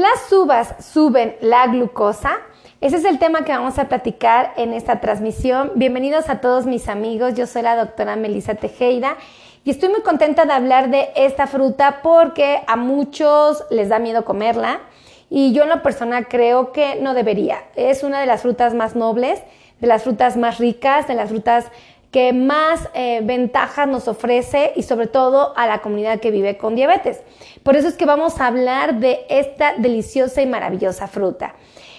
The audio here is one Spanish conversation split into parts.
Las uvas suben la glucosa. Ese es el tema que vamos a platicar en esta transmisión. Bienvenidos a todos mis amigos. Yo soy la doctora Melissa Tejeda y estoy muy contenta de hablar de esta fruta porque a muchos les da miedo comerla y yo en lo personal creo que no debería. Es una de las frutas más nobles, de las frutas más ricas, de las frutas que más eh, ventajas nos ofrece y sobre todo a la comunidad que vive con diabetes. Por eso es que vamos a hablar de esta deliciosa y maravillosa fruta.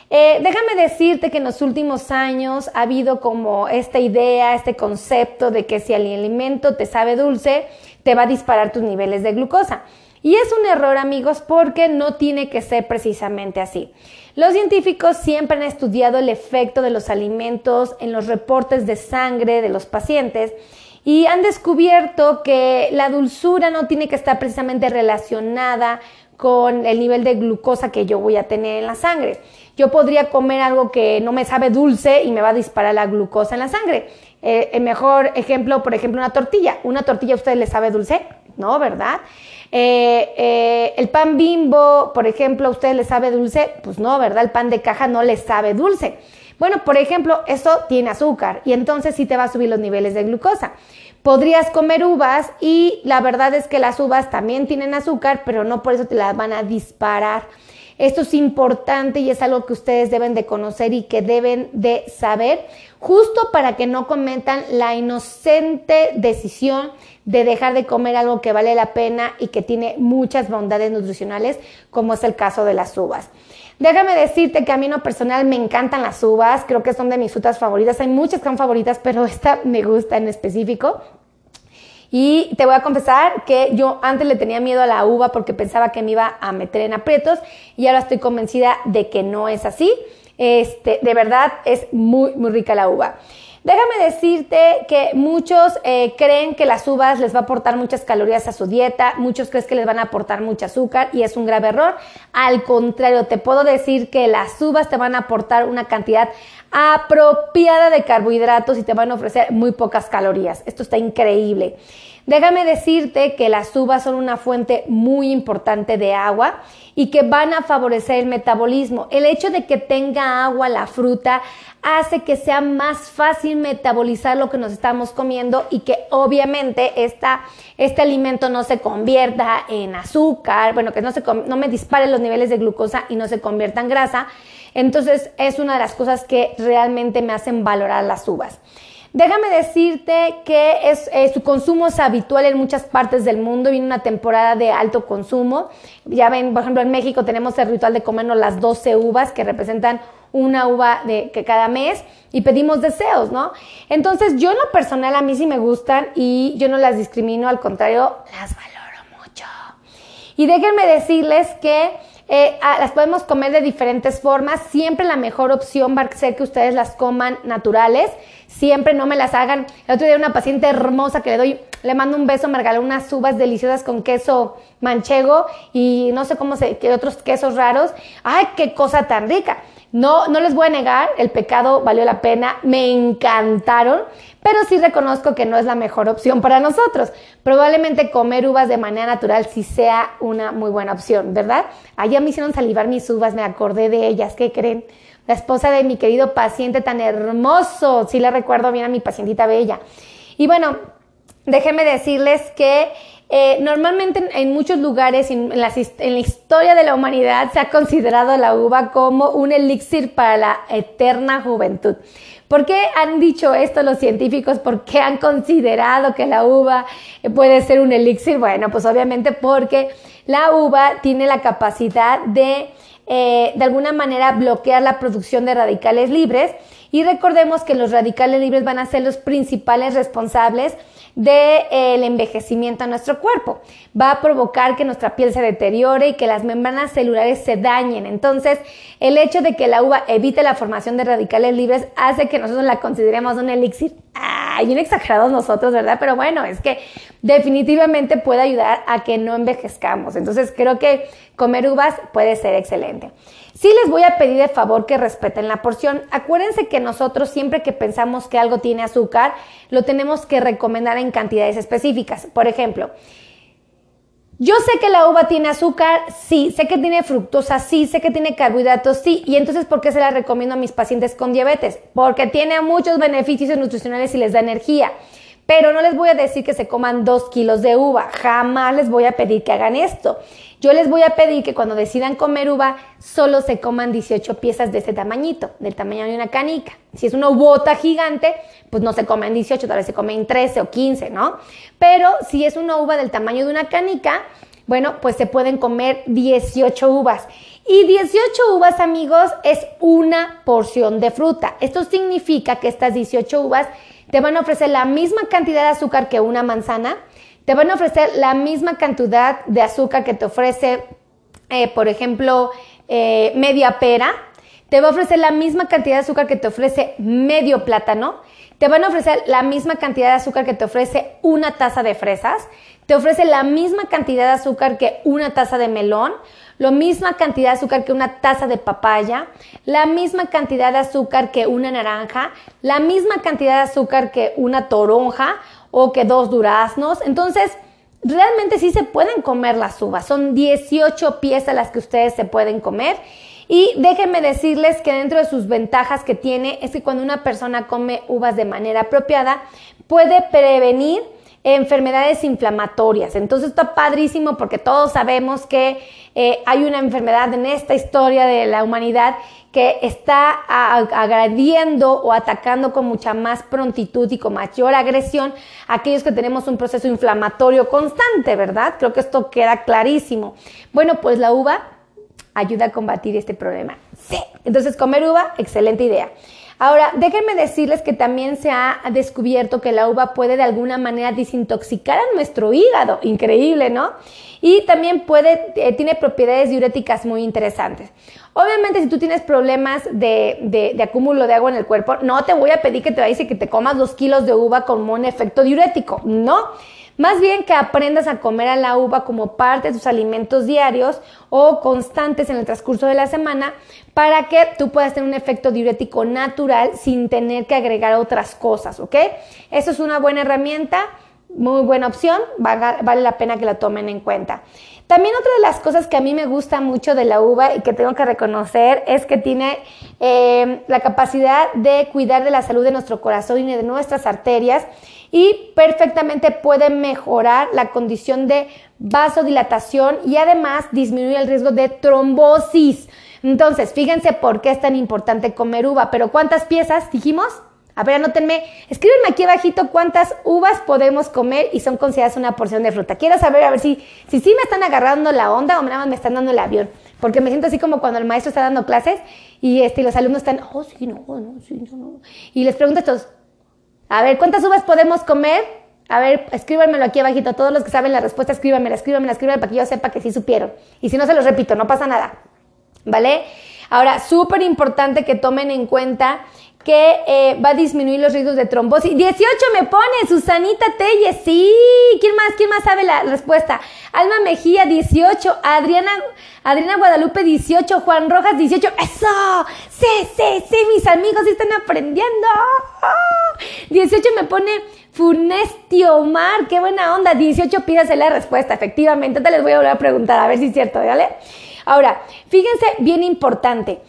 Eh, déjame decirte que en los últimos años ha habido como esta idea, este concepto de que si el alimento te sabe dulce, te va a disparar tus niveles de glucosa. Y es un error amigos porque no tiene que ser precisamente así. Los científicos siempre han estudiado el efecto de los alimentos en los reportes de sangre de los pacientes y han descubierto que la dulzura no tiene que estar precisamente relacionada con el nivel de glucosa que yo voy a tener en la sangre. Yo podría comer algo que no me sabe dulce y me va a disparar la glucosa en la sangre. Eh, el mejor ejemplo, por ejemplo, una tortilla. ¿Una tortilla a usted le sabe dulce? No, ¿verdad? Eh, eh, el pan bimbo, por ejemplo, ¿a usted le sabe dulce? Pues no, ¿verdad? El pan de caja no le sabe dulce. Bueno, por ejemplo, eso tiene azúcar y entonces sí te va a subir los niveles de glucosa. Podrías comer uvas y la verdad es que las uvas también tienen azúcar, pero no por eso te las van a disparar. Esto es importante y es algo que ustedes deben de conocer y que deben de saber, justo para que no cometan la inocente decisión de dejar de comer algo que vale la pena y que tiene muchas bondades nutricionales, como es el caso de las uvas. Déjame decirte que a mí no personal me encantan las uvas, creo que son de mis frutas favoritas, hay muchas que son favoritas, pero esta me gusta en específico. Y te voy a confesar que yo antes le tenía miedo a la uva porque pensaba que me iba a meter en aprietos y ahora estoy convencida de que no es así. Este, de verdad es muy, muy rica la uva. Déjame decirte que muchos eh, creen que las uvas les va a aportar muchas calorías a su dieta, muchos creen que les van a aportar mucho azúcar y es un grave error. Al contrario, te puedo decir que las uvas te van a aportar una cantidad apropiada de carbohidratos y te van a ofrecer muy pocas calorías. Esto está increíble. Déjame decirte que las uvas son una fuente muy importante de agua y que van a favorecer el metabolismo. El hecho de que tenga agua la fruta hace que sea más fácil metabolizar lo que nos estamos comiendo y que obviamente este alimento no se convierta en azúcar, bueno, que no, se, no me dispare los niveles de glucosa y no se convierta en grasa. Entonces es una de las cosas que realmente me hacen valorar las uvas. Déjame decirte que es, eh, su consumo es habitual en muchas partes del mundo. Viene una temporada de alto consumo. Ya ven, por ejemplo, en México tenemos el ritual de comernos las 12 uvas que representan una uva de que cada mes y pedimos deseos, ¿no? Entonces, yo en lo personal a mí sí me gustan y yo no las discrimino, al contrario, las valoro mucho. Y déjenme decirles que eh, las podemos comer de diferentes formas. Siempre la mejor opción va a ser que ustedes las coman naturales. Siempre no me las hagan. El otro día una paciente hermosa que le doy, le mando un beso, me regaló unas uvas deliciosas con queso manchego y no sé cómo se, que otros quesos raros. ¡Ay, qué cosa tan rica! No, no les voy a negar, el pecado valió la pena, me encantaron, pero sí reconozco que no es la mejor opción para nosotros. Probablemente comer uvas de manera natural sí sea una muy buena opción, ¿verdad? Allá me hicieron salivar mis uvas, me acordé de ellas, ¿qué creen? La esposa de mi querido paciente tan hermoso, sí le recuerdo bien a mi pacientita bella. Y bueno, déjenme decirles que eh, normalmente en, muchos lugares en la, en la, historia de la humanidad se ha considerado la uva como un elixir para la eterna juventud. ¿Por qué han dicho esto los científicos? ¿Por qué han considerado que la uva puede ser un elixir? Bueno, pues obviamente porque la uva tiene la capacidad de eh, de alguna manera bloquear la producción de radicales libres y recordemos que los radicales libres van a ser los principales responsables del de, envejecimiento a nuestro cuerpo. Va a provocar que nuestra piel se deteriore y que las membranas celulares se dañen. Entonces, el hecho de que la uva evite la formación de radicales libres hace que nosotros la consideremos un elixir. Ay, bien exagerados nosotros, ¿verdad? Pero bueno, es que definitivamente puede ayudar a que no envejezcamos. Entonces, creo que comer uvas puede ser excelente. Sí les voy a pedir de favor que respeten la porción. Acuérdense que nosotros siempre que pensamos que algo tiene azúcar, lo tenemos que recomendar en cantidades específicas. Por ejemplo, Yo sé que la uva tiene azúcar, sí, sé que tiene fructosa, sí, sé que tiene carbohidratos, sí, y entonces ¿por qué se la recomiendo a mis pacientes con diabetes? Porque tiene muchos beneficios nutricionales y les da energía. Pero no les voy a decir que se coman dos kilos de uva, jamás les voy a pedir que hagan esto. Yo les voy a pedir que cuando decidan comer uva, solo se coman 18 piezas de este tamañito, del tamaño de una canica. Si es una uvota gigante, pues no se comen 18, tal vez se comen 13 o 15, ¿no? Pero si es una uva del tamaño de una canica, bueno, pues se pueden comer 18 uvas. Y 18 uvas, amigos, es una porción de fruta. Esto significa que estas 18 uvas te van a ofrecer la misma cantidad de azúcar que una manzana, te van a ofrecer la misma cantidad de azúcar que te ofrece, eh, por ejemplo, eh, media pera, te va a ofrecer la misma cantidad de azúcar que te ofrece medio plátano, te van a ofrecer la misma cantidad de azúcar que te ofrece una taza de fresas, te ofrece la misma cantidad de azúcar que una taza de melón, la misma cantidad de azúcar que una taza de papaya, la misma cantidad de azúcar que una naranja, la misma cantidad de azúcar que una toronja o que dos duraznos. Entonces, realmente sí se pueden comer las uvas. Son 18 piezas las que ustedes se pueden comer. Y déjenme decirles que dentro de sus ventajas que tiene es que cuando una persona come uvas de manera apropiada, puede prevenir enfermedades inflamatorias. Entonces está padrísimo porque todos sabemos que eh, hay una enfermedad en esta historia de la humanidad que está agrediendo o atacando con mucha más prontitud y con mayor agresión a aquellos que tenemos un proceso inflamatorio constante, ¿verdad? Creo que esto queda clarísimo. Bueno, pues la uva ayuda a combatir este problema. Sí. Entonces, comer uva, excelente idea. Ahora, déjenme decirles que también se ha descubierto que la uva puede de alguna manera desintoxicar a nuestro hígado. Increíble, ¿no? Y también puede, eh, tiene propiedades diuréticas muy interesantes. Obviamente, si tú tienes problemas de, de, acúmulo de agua en el cuerpo, no te voy a pedir que te vayas y que te comas dos kilos de uva como un efecto diurético. No. Más bien que aprendas a comer a la uva como parte de tus alimentos diarios o constantes en el transcurso de la semana para que tú puedas tener un efecto diurético natural sin tener que agregar otras cosas, ¿ok? Eso es una buena herramienta, muy buena opción, vale la pena que la tomen en cuenta. También otra de las cosas que a mí me gusta mucho de la uva y que tengo que reconocer es que tiene eh, la capacidad de cuidar de la salud de nuestro corazón y de nuestras arterias y perfectamente puede mejorar la condición de vasodilatación y además disminuir el riesgo de trombosis. Entonces, fíjense por qué es tan importante comer uva, pero ¿cuántas piezas dijimos? A ver, anótenme, escríbenme aquí abajito cuántas uvas podemos comer y son consideradas una porción de fruta. Quiero saber, a ver si, si sí me están agarrando la onda o nada más me están dando el avión. Porque me siento así como cuando el maestro está dando clases y este, los alumnos están, oh, sí, no, no, sí, no, no. Y les pregunto a estos, a ver, ¿cuántas uvas podemos comer? A ver, escríbanmelo aquí abajito. Todos los que saben la respuesta, escríbanmela, escríbanmela, escríbanmela para que yo sepa que sí supieron. Y si no, se los repito, no pasa nada. ¿Vale? Ahora, súper importante que tomen en cuenta que eh, va a disminuir los riesgos de trombosis. 18 me pone, Susanita Telle, sí. ¿Quién más? ¿Quién más sabe la respuesta? Alma Mejía, 18. Adriana, Adriana Guadalupe, 18. Juan Rojas, 18. ¡Eso! Sí, sí, sí, mis amigos están aprendiendo. 18 me pone Funestio Omar, qué buena onda. 18 pídase la respuesta, efectivamente. Te les voy a volver a preguntar, a ver si es cierto, ¿vale? Ahora, fíjense, bien importante.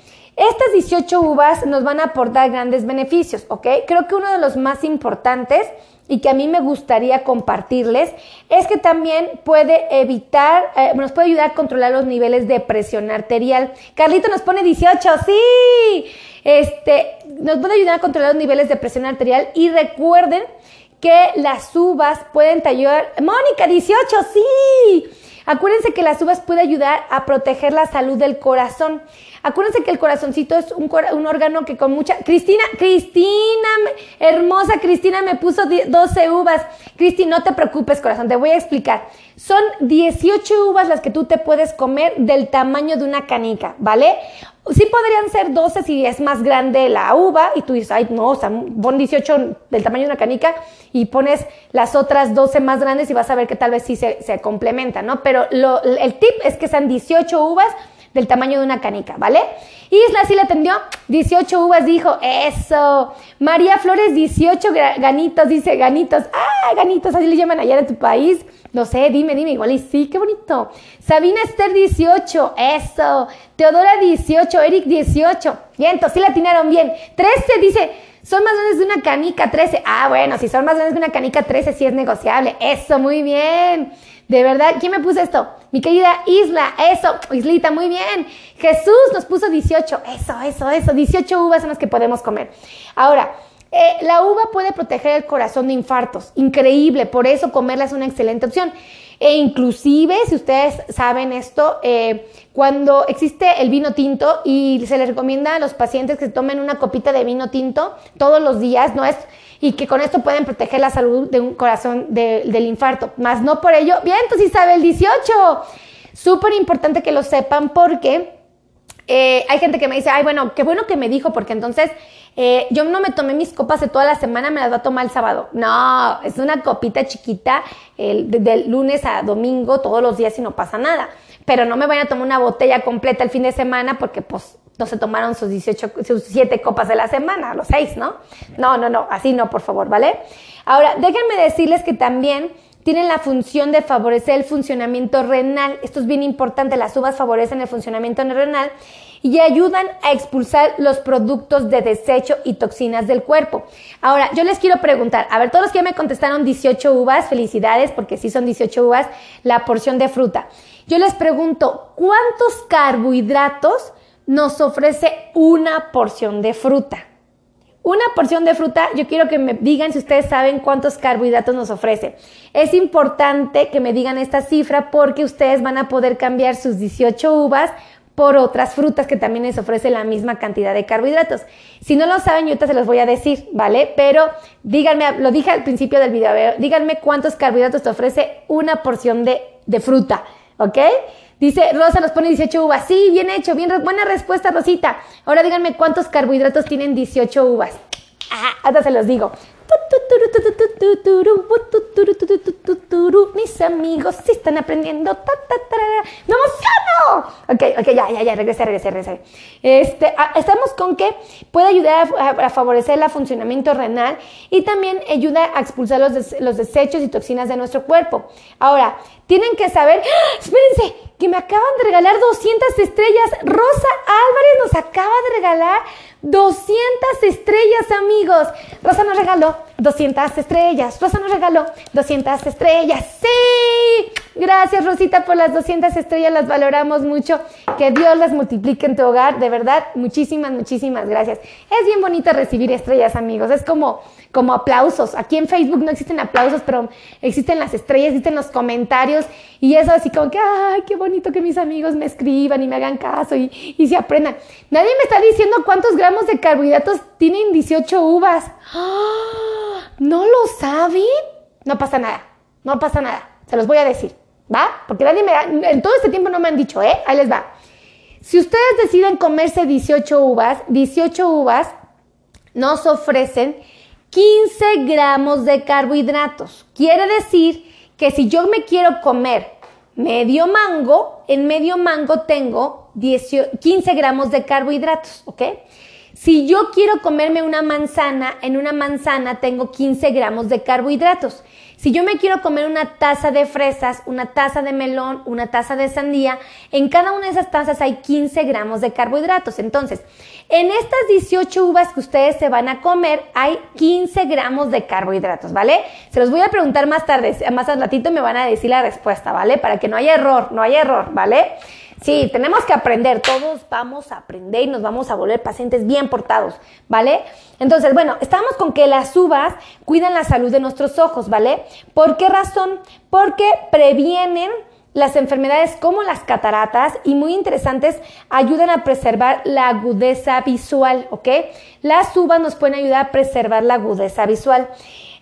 Estas 18 uvas nos van a aportar grandes beneficios, ¿ok? Creo que uno de los más importantes y que a mí me gustaría compartirles es que también puede evitar, eh, nos puede ayudar a controlar los niveles de presión arterial. Carlito nos pone 18, sí, este, nos puede ayudar a controlar los niveles de presión arterial y recuerden que las uvas pueden ayudar, Mónica 18, sí, acuérdense que las uvas pueden ayudar a proteger la salud del corazón. Acuérdense que el corazoncito es un, un órgano que con mucha... Cristina, Cristina, hermosa Cristina me puso 12 uvas. Cristi, no te preocupes, corazón, te voy a explicar. Son 18 uvas las que tú te puedes comer del tamaño de una canica, ¿vale? Sí podrían ser 12 si es más grande la uva y tú dices, ay, no, o sea, pon 18 del tamaño de una canica y pones las otras 12 más grandes y vas a ver que tal vez sí se, se complementan, ¿no? Pero lo, el tip es que sean 18 uvas del tamaño de una canica, ¿vale? Isla sí la atendió, 18 uvas dijo, eso. María Flores, 18 ganitos, dice, ganitos, ah, ganitos, así le llaman allá en tu país. No sé, dime, dime, igual y sí, qué bonito. Sabina Esther, 18, eso. Teodora, 18, Eric, 18. Bien, sí la atinaron bien. 13 dice, son más grandes de una canica, 13. Ah, bueno, si son más grandes de una canica, 13 sí es negociable. Eso, muy bien. De verdad, ¿quién me puso esto? Mi querida Isla, eso, Islita, muy bien. Jesús nos puso 18, eso, eso, eso, 18 uvas son las que podemos comer. Ahora, eh, la uva puede proteger el corazón de infartos, increíble, por eso comerla es una excelente opción. E inclusive, si ustedes saben esto, eh, cuando existe el vino tinto y se les recomienda a los pacientes que se tomen una copita de vino tinto todos los días, no es y que con esto pueden proteger la salud de un corazón del infarto. Más no por ello, bien, tú sí sabe el 18. Súper importante que lo sepan porque eh, hay gente que me dice, ay, bueno, qué bueno que me dijo, porque entonces eh, yo no me tomé mis copas de toda la semana, me las va a tomar el sábado. No, es una copita chiquita el, del lunes a domingo, todos los días y no pasa nada. Pero no me vayan a tomar una botella completa el fin de semana porque pues no se tomaron sus 18, sus 7 copas de la semana, los 6, ¿no? No, no, no, así no, por favor, ¿vale? Ahora, déjenme decirles que también tienen la función de favorecer el funcionamiento renal. Esto es bien importante, las uvas favorecen el funcionamiento renal y ayudan a expulsar los productos de desecho y toxinas del cuerpo. Ahora, yo les quiero preguntar, a ver, todos los que me contestaron 18 uvas, felicidades, porque sí son 18 uvas la porción de fruta. Yo les pregunto, ¿cuántos carbohidratos nos ofrece una porción de fruta. Una porción de fruta, yo quiero que me digan si ustedes saben cuántos carbohidratos nos ofrece. Es importante que me digan esta cifra porque ustedes van a poder cambiar sus 18 uvas por otras frutas que también les ofrece la misma cantidad de carbohidratos. Si no lo saben, yo ahorita se los voy a decir, ¿vale? Pero díganme, lo dije al principio del video, díganme cuántos carbohidratos te ofrece una porción de, de fruta, ¿ok? Dice, Rosa nos pone 18 uvas. Sí, bien hecho, bien, buena respuesta, Rosita. Ahora díganme cuántos carbohidratos tienen 18 uvas. Ah, hasta se los digo. Mis amigos sí están aprendiendo. ¡Me emociono! Ok, ok, ya, ya, ya, regresé, regresé, regresé. Este, estamos con que puede ayudar a, favorecer el funcionamiento renal y también ayuda a expulsar los, los desechos y toxinas de nuestro cuerpo. Ahora, tienen que saber, espérense, que me acaban de regalar 200 estrellas. Rosa Álvarez nos acaba de regalar 200 estrellas, amigos. Rosa nos regaló 200 estrellas. Rosa nos regaló 200 estrellas. Sí. Gracias, Rosita, por las 200 estrellas. Las valoramos mucho. Que Dios las multiplique en tu hogar. De verdad, muchísimas, muchísimas gracias. Es bien bonito recibir estrellas, amigos. Es como, como aplausos. Aquí en Facebook no existen aplausos, pero existen las estrellas, existen los comentarios. Y eso así como que, ay, qué bonito que mis amigos me escriban y me hagan caso y, y se aprendan. Nadie me está diciendo cuántos gramos de carbohidratos tienen 18 uvas. ¡Ah! ¿No lo saben? No pasa nada, no pasa nada. Se los voy a decir, ¿va? Porque nadie me en todo este tiempo no me han dicho, ¿eh? Ahí les va. Si ustedes deciden comerse 18 uvas, 18 uvas nos ofrecen 15 gramos de carbohidratos. Quiere decir que si yo me quiero comer medio mango, en medio mango tengo 15 gramos de carbohidratos, ¿ok? Si yo quiero comerme una manzana, en una manzana tengo 15 gramos de carbohidratos. Si yo me quiero comer una taza de fresas, una taza de melón, una taza de sandía, en cada una de esas tazas hay 15 gramos de carbohidratos. Entonces, en estas 18 uvas que ustedes se van a comer, hay 15 gramos de carbohidratos, ¿vale? Se los voy a preguntar más tarde, más al ratito me van a decir la respuesta, ¿vale? Para que no haya error, no haya error, ¿vale? Sí, tenemos que aprender, todos vamos a aprender y nos vamos a volver pacientes bien portados, ¿vale? Entonces, bueno, estamos con que las uvas cuidan la salud de nuestros ojos, ¿vale? ¿Por qué razón? Porque previenen las enfermedades como las cataratas y muy interesantes ayudan a preservar la agudeza visual, ¿ok? Las uvas nos pueden ayudar a preservar la agudeza visual.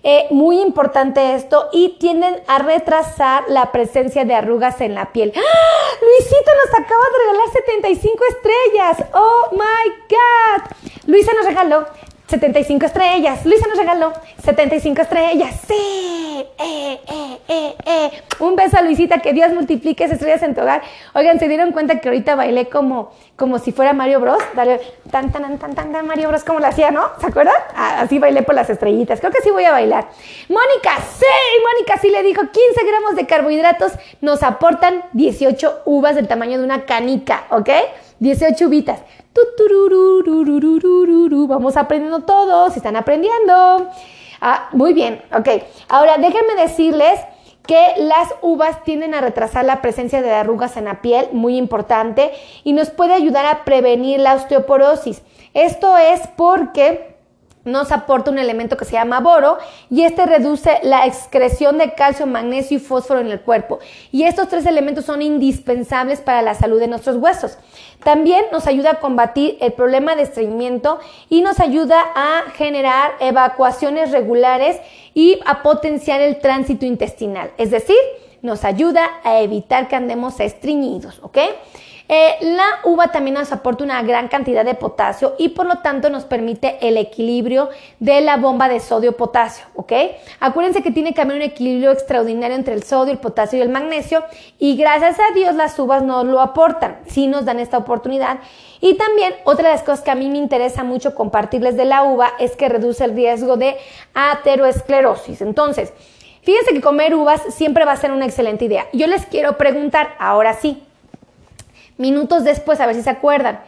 Eh, muy importante esto y tienden a retrasar la presencia de arrugas en la piel. ¡Ah! Luisito nos acaba de regalar 75 estrellas. Oh my God. Luisa nos regaló 75 estrellas. Luisa nos regaló 75 estrellas. Sí. Eh, eh, eh, eh. Un beso a Luisita, que Dios multiplique esas estrellas en tu hogar. Oigan, ¿se dieron cuenta que ahorita bailé como, como si fuera Mario Bros? Tan, tan, tan, tan, tan, Mario Bros, como lo hacía, ¿no? ¿Se acuerdan? Ah, así bailé por las estrellitas. Creo que sí voy a bailar. Mónica, sí. Mónica sí le dijo 15 gramos de carbohidratos nos aportan 18 uvas del tamaño de una canica, ¿ok? 18 uvitas. Vamos aprendiendo todos, están aprendiendo. Ah, muy bien, ok. Ahora déjenme decirles que las uvas tienden a retrasar la presencia de arrugas en la piel, muy importante, y nos puede ayudar a prevenir la osteoporosis. Esto es porque nos aporta un elemento que se llama boro y este reduce la excreción de calcio, magnesio y fósforo en el cuerpo. Y estos tres elementos son indispensables para la salud de nuestros huesos. También nos ayuda a combatir el problema de estreñimiento y nos ayuda a generar evacuaciones regulares y a potenciar el tránsito intestinal. Es decir, nos ayuda a evitar que andemos estreñidos, ¿ok? Eh, la uva también nos aporta una gran cantidad de potasio y por lo tanto nos permite el equilibrio de la bomba de sodio-potasio, ¿ok? Acuérdense que tiene que haber un equilibrio extraordinario entre el sodio, el potasio y el magnesio y gracias a Dios las uvas nos lo aportan, sí nos dan esta oportunidad. Y también otra de las cosas que a mí me interesa mucho compartirles de la uva es que reduce el riesgo de ateroesclerosis. Entonces, fíjense que comer uvas siempre va a ser una excelente idea. Yo les quiero preguntar, ahora sí, minutos después, a ver si se acuerdan.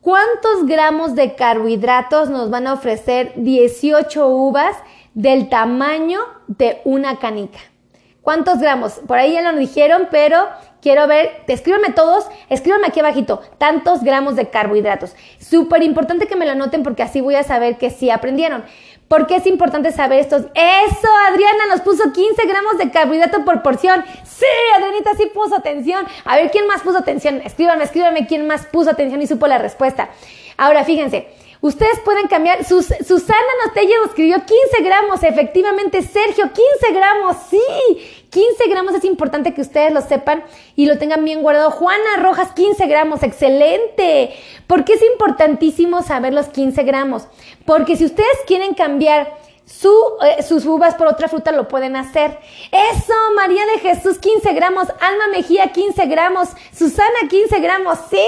¿Cuántos gramos de carbohidratos nos van a ofrecer 18 uvas del tamaño de una canica? ¿Cuántos gramos? Por ahí ya lo dijeron, pero quiero ver, escríbanme todos, escríbanme aquí abajito, tantos gramos de carbohidratos. Súper importante que me lo noten porque así voy a saber que sí aprendieron. ¿Por qué es importante saber esto? Eso, Adriana nos puso 15 gramos de carbohidrato por porción. Sí, Adrianita sí puso atención. A ver, ¿quién más puso atención? Escríbanme, escríbanme quién más puso atención y supo la respuesta. Ahora, fíjense, Ustedes pueden cambiar. Sus, Susana Notello escribió 15 gramos. Efectivamente, Sergio, 15 gramos. Sí, 15 gramos es importante que ustedes lo sepan y lo tengan bien guardado. Juana Rojas, 15 gramos. Excelente. ¿Por qué es importantísimo saber los 15 gramos? Porque si ustedes quieren cambiar su, eh, sus uvas por otra fruta lo pueden hacer. Eso, María de Jesús, 15 gramos. Alma Mejía, 15 gramos. Susana, 15 gramos. Sí.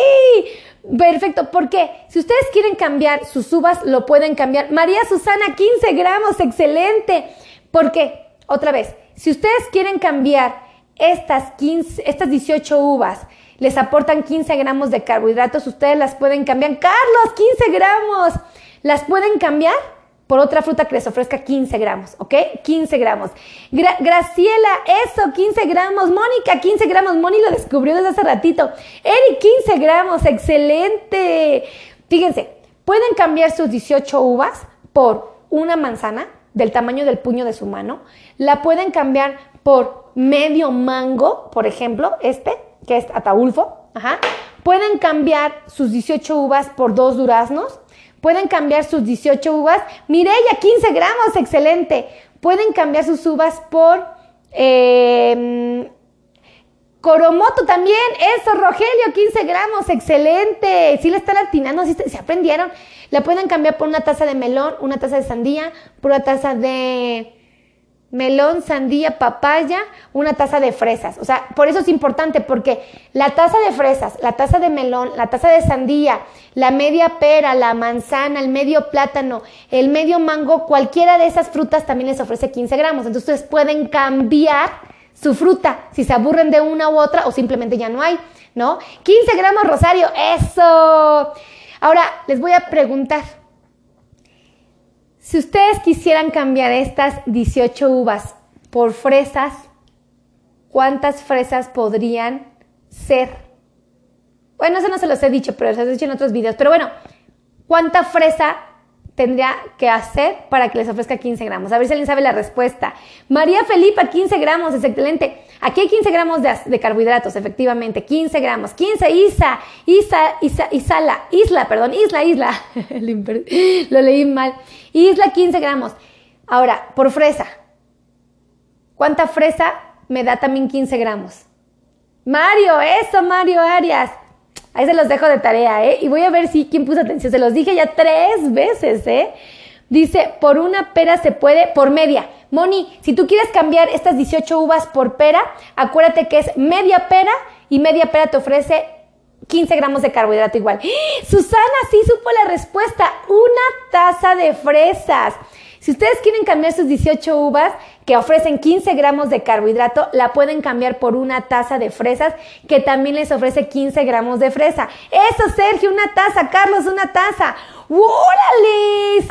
Perfecto, ¿por qué? Si ustedes quieren cambiar sus uvas, lo pueden cambiar. María Susana, 15 gramos, excelente. ¿Por qué? Otra vez, si ustedes quieren cambiar estas, 15, estas 18 uvas, les aportan 15 gramos de carbohidratos, ustedes las pueden cambiar. Carlos, 15 gramos. ¿Las pueden cambiar? Por otra fruta que les ofrezca 15 gramos, ¿ok? 15 gramos. Graciela, eso, 15 gramos. Mónica, 15 gramos. Moni lo descubrió desde hace ratito. Eric, 15 gramos, excelente. Fíjense, pueden cambiar sus 18 uvas por una manzana del tamaño del puño de su mano. La pueden cambiar por medio mango, por ejemplo, este, que es ataulfo. Ajá. Pueden cambiar sus 18 uvas por dos duraznos Pueden cambiar sus 18 uvas. Mireya, 15 gramos, excelente. Pueden cambiar sus uvas por Coromoto también, eso, Rogelio, 15 gramos, excelente. Si le están atinando, si se aprendieron. La pueden cambiar por una taza de melón, una taza de sandía, por una taza de melón, sandía, papaya, una taza de fresas. O sea, por eso es importante, porque la taza de fresas, la taza de melón, la taza de sandía, la media pera, la manzana, el medio plátano, el medio mango, cualquiera de esas frutas también les ofrece 15 gramos. Entonces ustedes pueden cambiar su fruta si se aburren de una u otra o simplemente ya no hay, ¿no? 15 gramos, Rosario, eso. Ahora les voy a preguntar. Si ustedes quisieran cambiar estas 18 uvas por fresas, ¿cuántas fresas podrían ser? Bueno, eso no se los he dicho, pero se los he dicho en otros videos. Pero bueno, ¿cuánta fresa tendría que hacer para que les ofrezca 15 gramos? A ver si alguien sabe la respuesta. María Felipa, 15 gramos, es excelente. Aquí hay 15 gramos de, carbohidratos, efectivamente, 15 gramos. 15, Isa, Isa, Isa, Isala, Isla, perdón, Isla, Isla. Lo leí mal. Isla, 15 gramos. Ahora, por fresa. ¿Cuánta fresa me da también 15 gramos? Mario, eso, Mario Arias. Ahí se los dejo de tarea, ¿eh? Y voy a ver si quién puso atención. Se los dije ya tres veces, ¿eh? Dice, por una pera se puede, por media. Moni, si tú quieres cambiar estas 18 uvas por pera, acuérdate que es media pera y media pera te ofrece 15 gramos de carbohidrato igual. ¡Ah! Susana, sí supo la respuesta. Una taza de fresas. Si ustedes quieren cambiar sus 18 uvas que ofrecen 15 gramos de carbohidrato, la pueden cambiar por una taza de fresas que también les ofrece 15 gramos de fresa. Eso, Sergio, una taza. Carlos, una taza. ¡Órales!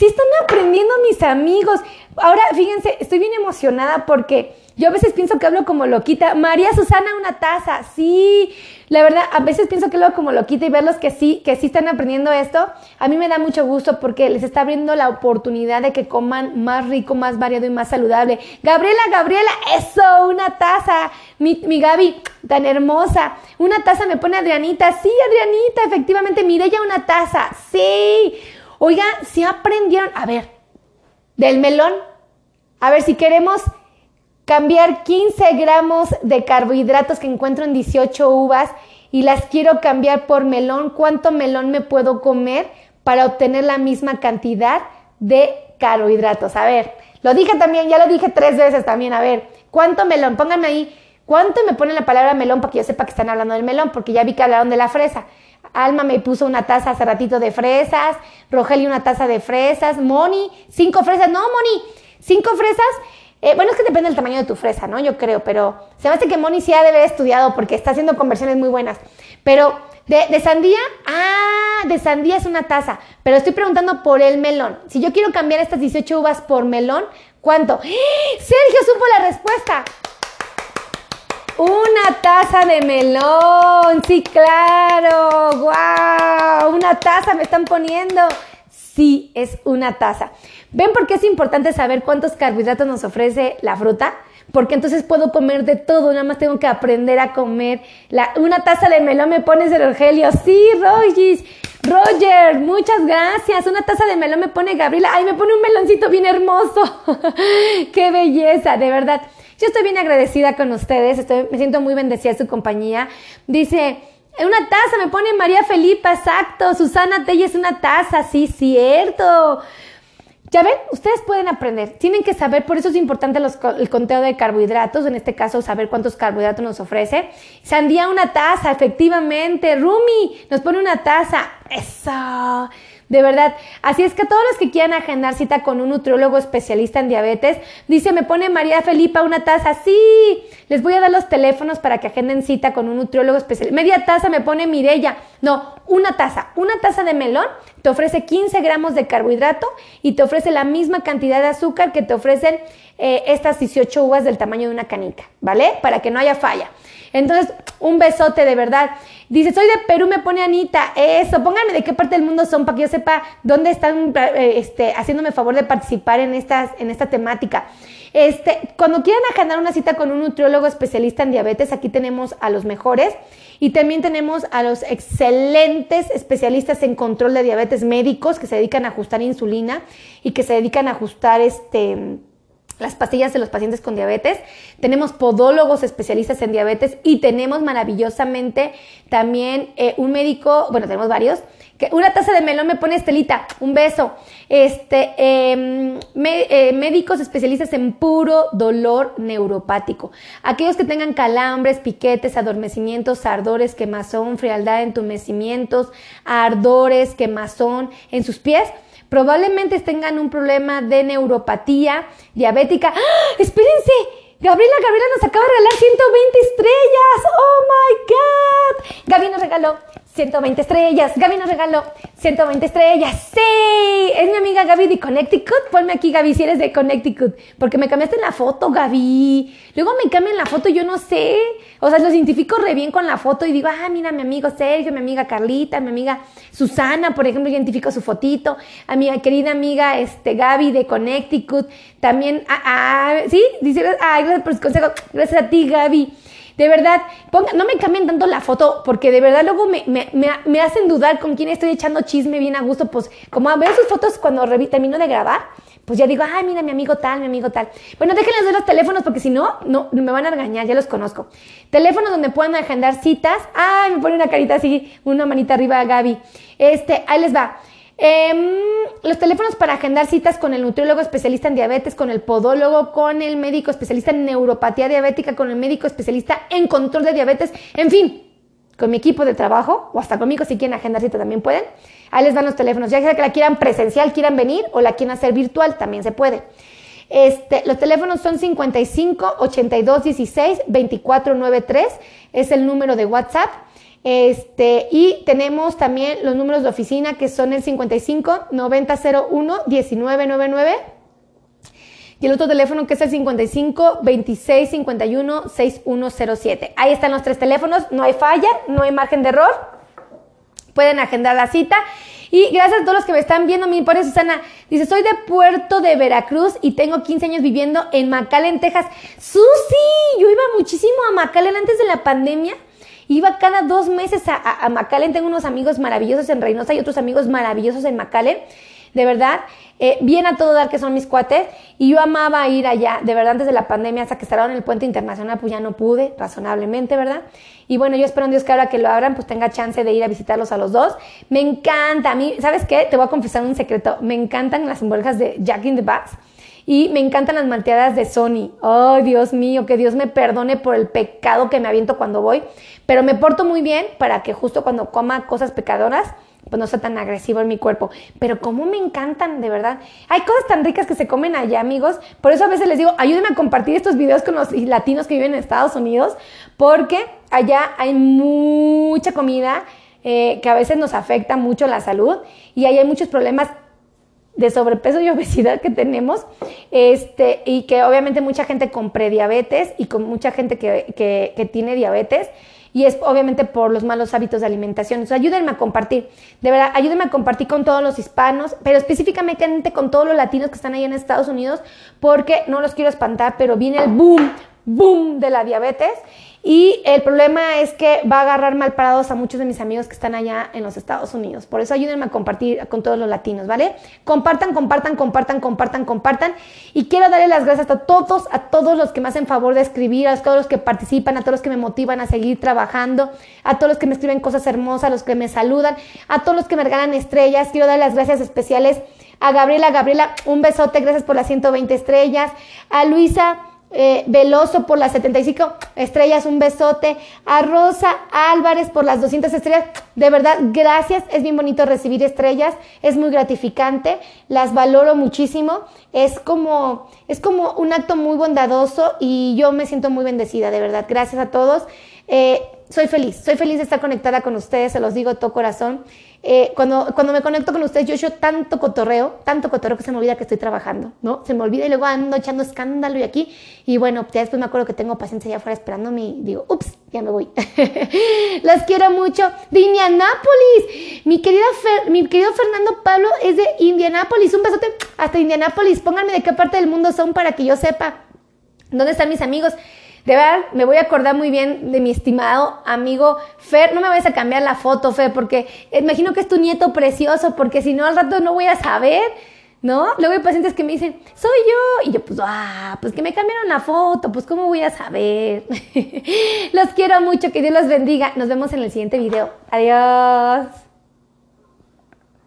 Sí están aprendiendo mis amigos. Ahora, fíjense, estoy bien emocionada porque yo a veces pienso que hablo como loquita. María Susana, una taza. Sí, la verdad, a veces pienso que hablo como loquita y verlos que sí, que sí están aprendiendo esto, a mí me da mucho gusto porque les está abriendo la oportunidad de que coman más rico, más variado y más saludable. Gabriela, Gabriela, eso, una taza. Mi, mi Gaby, tan hermosa. Una taza me pone Adrianita. Sí, Adrianita, efectivamente. ya una taza. Sí. Oiga, si aprendieron, a ver, del melón, a ver si queremos cambiar 15 gramos de carbohidratos que encuentro en 18 uvas y las quiero cambiar por melón, ¿cuánto melón me puedo comer para obtener la misma cantidad de carbohidratos? A ver, lo dije también, ya lo dije tres veces también, a ver, ¿cuánto melón? Pónganme ahí, ¿cuánto me pone la palabra melón para que yo sepa que están hablando del melón? Porque ya vi que hablaron de la fresa. Alma me puso una taza hace ratito de fresas, Rogelio una taza de fresas, Moni, cinco fresas, no, Moni, cinco fresas eh, bueno, es que depende del tamaño de tu fresa, ¿no? Yo creo, pero se me que Moni sí ha de haber estudiado porque está haciendo conversiones muy buenas. Pero de, sandía, ah, de sandía es una taza, pero estoy preguntando por el melón. Si yo quiero cambiar estas 18 uvas por melón, ¿cuánto? ¡Eh! Sergio supo la respuesta. Una taza de melón, sí, claro, wow, una taza me están poniendo. Sí, es una taza. ¿Ven por qué es importante saber cuántos carbohidratos nos ofrece la fruta? Porque entonces puedo comer de todo, nada más tengo que aprender a comer. una taza de melón me pones el. Sí, Rogis. Roger, muchas gracias. Una taza de melón me pone Gabriela. Ay, me pone un meloncito bien hermoso. Qué belleza, de verdad. Yo estoy bien agradecida con ustedes. Estoy, me siento muy bendecida de su compañía. Dice, una taza me pone María Felipa, exacto. Susana Tella es una taza, sí, cierto. Ya ven, ustedes pueden aprender, tienen que saber, por eso es importante el conteo de carbohidratos, en este caso saber cuántos carbohidratos nos ofrece. Sandía una taza, efectivamente. Rumi nos pone una taza. Eso. De verdad. Así es que todos los que quieran agendar cita con un nutriólogo especialista en diabetes, dice, me pone María Felipa una taza. Sí, les voy a dar los teléfonos para que agenden cita con un nutriólogo especialista. Media taza me pone Mirella. No, una taza. Una taza de melón te ofrece 15 gramos de carbohidrato y te ofrece la misma cantidad de azúcar que te ofrecen eh, estas 18 uvas del tamaño de una canica, ¿vale? Para que no haya falla. Entonces, un besote de verdad. Dice, soy de Perú, me pone Anita. Eso, pónganme de qué parte del mundo son para que yo sepa dónde están eh, este, haciéndome favor de participar en, estas, en esta temática. Este, cuando quieran agendar una cita con un nutriólogo especialista en diabetes, aquí tenemos a los mejores y también tenemos a los excelentes especialistas en control de diabetes médicos que se dedican a ajustar insulina y que se dedican a ajustar este las pastillas de los pacientes con diabetes, tenemos podólogos especialistas en diabetes y tenemos maravillosamente también eh, un médico, bueno, tenemos varios, que una taza de melón me pone Estelita, un beso. Este, em, eh, médicos especialistas en puro dolor neuropático. Aquellos que tengan calambres, piquetes, adormecimientos, ardores, quemazón, frialdad, entumecimientos, ardores, quemazón en sus pies probablemente tengan un problema de neuropatía diabética. ¡Ah! Espérense, Gabriela, Gabriela nos acaba de regalar 120 estrellas. Oh my God. Gaby nos regaló 120 estrellas. Gaby nos regaló 120 estrellas. Sí, es mi amiga Gaby de Connecticut. Ponme aquí, Gaby, si eres de Connecticut. Porque me cambiaste la foto, Gaby. Luego me cambian la foto, yo no sé. O sea, lo identifico re bien con la foto y digo, ah, mira, mi amigo Sergio, mi amiga Carlita, mi amiga Susana, por ejemplo, identifico su fotito. A mi querida amiga este, Gaby de Connecticut. También, ah, ah, sí, dice, ah, gracias por su consejo. Gracias a ti, Gaby. De verdad, no me cambien tanto la foto, porque de verdad luego me, hacen dudar con quién estoy echando chisme bien a gusto. Pues como veo sus fotos cuando termino de grabar, pues ya digo, ay, mira, mi amigo tal, mi amigo tal. Bueno, déjenles ver los teléfonos porque si no, no, me van a regañar, ya los conozco. Teléfonos donde puedan agendar citas. Ay, me pone una carita así, una manita arriba a Gaby. Este, ahí les va. Em, los teléfonos para agendar citas con el nutriólogo especialista en diabetes, con el podólogo, con el médico especialista en neuropatía diabética, con el médico especialista en control de diabetes, en fin, con mi equipo de trabajo o hasta conmigo si quieren agendar cita también pueden. Ahí les van los teléfonos, ya sea que la quieran presencial, quieran venir o la quieran hacer virtual, también se puede. Este, los teléfonos son 55 82 16 24 93, es el número de WhatsApp. Este, y tenemos también los números de oficina que son el 55 9001 1999 y el otro teléfono que es el 55 26 51 6107. Ahí están los tres teléfonos, no hay falla, no hay margen de error. Pueden agendar la cita. Y gracias a todos los que me están viendo, mi por Susana dice, soy de Puerto de Veracruz y tengo 15 años viviendo en McAllen, Texas. Susi, yo iba muchísimo a McAllen antes de la pandemia Iba cada dos meses a, a, Tengo unos amigos maravillosos en Reynosa y otros amigos maravillosos en McAllen. De verdad, eh, bien a todo dar que son mis cuates. Y yo amaba ir allá, de verdad, antes de la pandemia, hasta que cerraron el puente internacional, pues ya no pude, razonablemente, ¿verdad? Y bueno, yo espero en Dios que ahora que lo abran, pues tenga chance de ir a visitarlos a los dos. Me encanta, a mí, ¿sabes qué? Te voy a confesar un secreto. Me encantan las hamburguesas de Jack in the Box. Y me encantan las malteadas de Sony. ¡Ay, Dios mío! Que Dios me perdone por el pecado que me aviento cuando voy. Pero me porto muy bien para que justo cuando coma cosas pecadoras, pues no sea tan agresivo en mi cuerpo. Pero cómo me encantan, de verdad. Hay cosas tan ricas que se comen allá, amigos. Por eso a veces les digo, ayúdenme a compartir estos videos con los latinos que viven en Estados Unidos, porque allá hay mucha comida eh, que a veces nos afecta mucho la salud y ahí hay muchos problemas de sobrepeso y obesidad que tenemos, este, y que obviamente mucha gente con prediabetes y con mucha gente que, que, tiene diabetes, y es obviamente por los malos hábitos de alimentación. Entonces, ayúdenme a compartir, de verdad, ayúdenme a compartir con todos los hispanos, pero específicamente con todos los latinos que están ahí en Estados Unidos, porque no los quiero espantar, pero viene el boom, boom de la diabetes y el problema es que va a agarrar mal parados a muchos de mis amigos que están allá en los Estados Unidos. Por eso ayúdenme a compartir con todos los latinos, ¿vale? Compartan, compartan, compartan, compartan, compartan. Y quiero darle las gracias a todos, a todos los que me hacen favor de escribir, a todos los que participan, a todos los que me motivan a seguir trabajando, a todos los que me escriben cosas hermosas, a los que me saludan, a todos los que me regalan estrellas. Quiero dar las gracias especiales a Gabriela. Gabriela, un besote, gracias por las 120 estrellas. A Luisa. Eh, Veloso por las 75 estrellas, un besote. A Rosa Álvarez por las 200 estrellas. De verdad, gracias. Es bien bonito recibir estrellas. Es muy gratificante. Las valoro muchísimo. Es como, es como un acto muy bondadoso y yo me siento muy bendecida, de verdad. Gracias a todos. Eh, soy feliz, soy feliz de estar conectada con ustedes, se los digo de todo corazón. Eh, cuando, cuando me conecto con ustedes, yo echo tanto cotorreo, tanto cotorreo que se me olvida que estoy trabajando, ¿no? Se me olvida y luego ando echando escándalo y aquí. Y bueno, ya después me acuerdo que tengo pacientes allá afuera esperándome y digo, ups, ya me voy. Las quiero mucho. De Indianápolis. Mi, querida mi querido Fernando Pablo es de Indianápolis. Un besote hasta Indianápolis. Pónganme de qué parte del mundo son para que yo sepa dónde están mis amigos. De verdad, me voy a acordar muy bien de mi estimado amigo Fer. No me vayas a cambiar la foto, Fer, porque imagino que es tu nieto precioso, porque si no, al rato no voy a saber, ¿no? Luego hay pacientes que me dicen, soy yo. Y yo, pues, ah, pues que me cambiaron la foto, pues, ¿cómo voy a saber? los quiero mucho, que Dios los bendiga. Nos vemos en el siguiente video. Adiós.